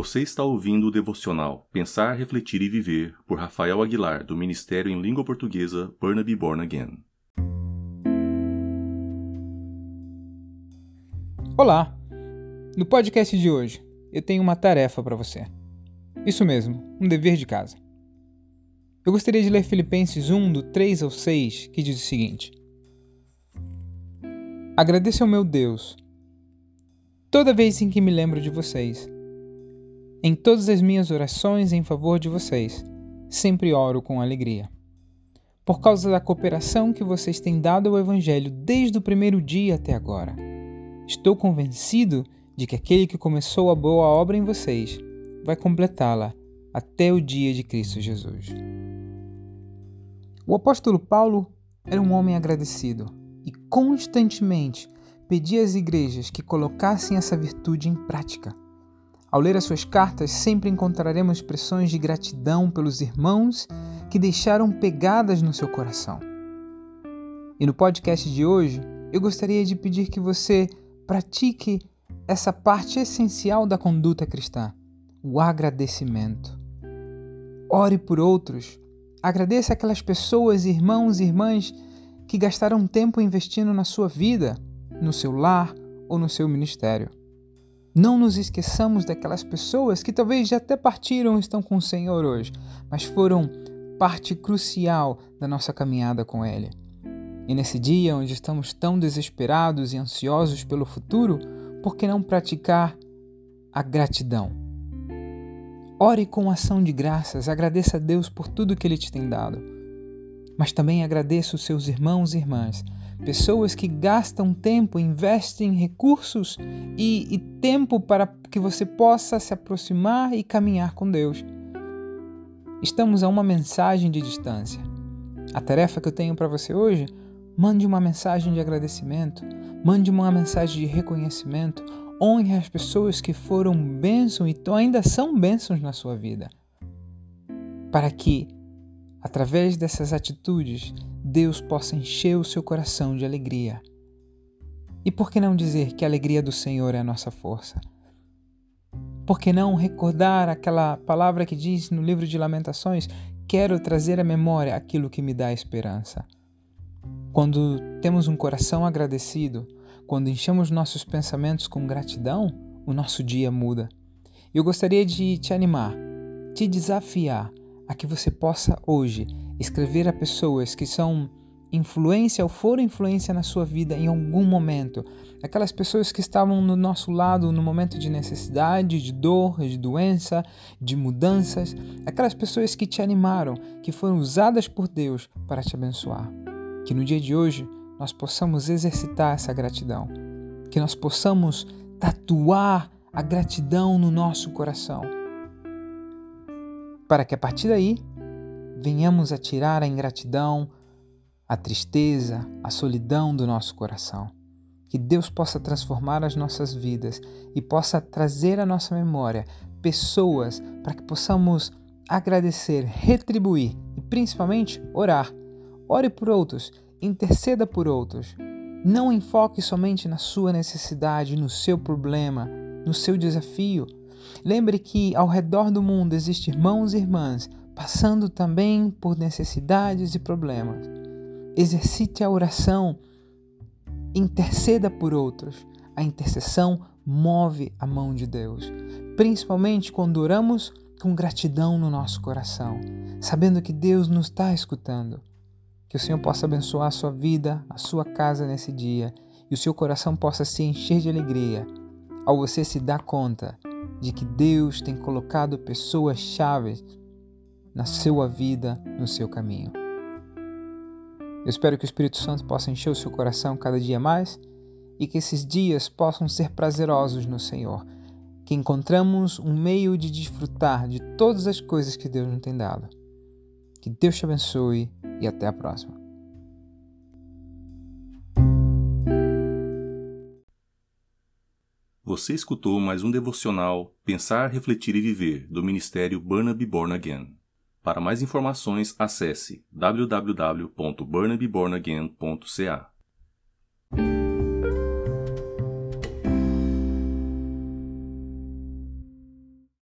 Você está ouvindo o devocional Pensar, Refletir e Viver por Rafael Aguilar, do Ministério em Língua Portuguesa Burnaby Born Again. Olá! No podcast de hoje, eu tenho uma tarefa para você. Isso mesmo, um dever de casa. Eu gostaria de ler Filipenses 1, do 3 ao 6, que diz o seguinte: Agradeço ao meu Deus toda vez em que me lembro de vocês. Em todas as minhas orações em favor de vocês, sempre oro com alegria. Por causa da cooperação que vocês têm dado ao Evangelho desde o primeiro dia até agora. Estou convencido de que aquele que começou a boa obra em vocês vai completá-la até o dia de Cristo Jesus. O apóstolo Paulo era um homem agradecido e constantemente pedia às igrejas que colocassem essa virtude em prática. Ao ler as suas cartas, sempre encontraremos expressões de gratidão pelos irmãos que deixaram pegadas no seu coração. E no podcast de hoje, eu gostaria de pedir que você pratique essa parte essencial da conduta cristã, o agradecimento. Ore por outros. Agradeça aquelas pessoas, irmãos e irmãs que gastaram tempo investindo na sua vida, no seu lar ou no seu ministério. Não nos esqueçamos daquelas pessoas que talvez já até partiram estão com o Senhor hoje, mas foram parte crucial da nossa caminhada com Ele. E nesse dia onde estamos tão desesperados e ansiosos pelo futuro, por que não praticar a gratidão? Ore com ação de graças, agradeça a Deus por tudo que Ele te tem dado. Mas também agradeça os seus irmãos e irmãs Pessoas que gastam tempo, investem recursos e, e tempo para que você possa se aproximar e caminhar com Deus. Estamos a uma mensagem de distância. A tarefa que eu tenho para você hoje, mande uma mensagem de agradecimento, mande uma mensagem de reconhecimento, honre as pessoas que foram bênção e ainda são bênçãos na sua vida. Para que, através dessas atitudes, Deus possa encher o seu coração de alegria. E por que não dizer que a alegria do Senhor é a nossa força? Por que não recordar aquela palavra que diz no livro de Lamentações: Quero trazer à memória aquilo que me dá esperança? Quando temos um coração agradecido, quando enchemos nossos pensamentos com gratidão, o nosso dia muda. Eu gostaria de te animar, te desafiar a que você possa hoje escrever a pessoas que são influência ou foram influência na sua vida em algum momento. Aquelas pessoas que estavam no nosso lado no momento de necessidade, de dor, de doença, de mudanças. Aquelas pessoas que te animaram, que foram usadas por Deus para te abençoar. Que no dia de hoje nós possamos exercitar essa gratidão. Que nós possamos tatuar a gratidão no nosso coração. Para que a partir daí venhamos a tirar a ingratidão, a tristeza, a solidão do nosso coração. Que Deus possa transformar as nossas vidas e possa trazer à nossa memória pessoas para que possamos agradecer, retribuir e principalmente orar. Ore por outros, interceda por outros. Não enfoque somente na sua necessidade, no seu problema, no seu desafio. Lembre que ao redor do mundo existem irmãos e irmãs passando também por necessidades e problemas. Exercite a oração, interceda por outros. A intercessão move a mão de Deus, principalmente quando oramos com gratidão no nosso coração, sabendo que Deus nos está escutando. Que o Senhor possa abençoar a sua vida, a sua casa nesse dia e o seu coração possa se encher de alegria ao você se dar conta de que Deus tem colocado pessoas chaves na sua vida, no seu caminho. Eu espero que o Espírito Santo possa encher o seu coração cada dia mais e que esses dias possam ser prazerosos no Senhor, que encontramos um meio de desfrutar de todas as coisas que Deus nos tem dado. Que Deus te abençoe e até a próxima. Você escutou mais um devocional Pensar, Refletir e Viver do Ministério Burnaby Born Again. Para mais informações, acesse www.burnabybornagain.ca.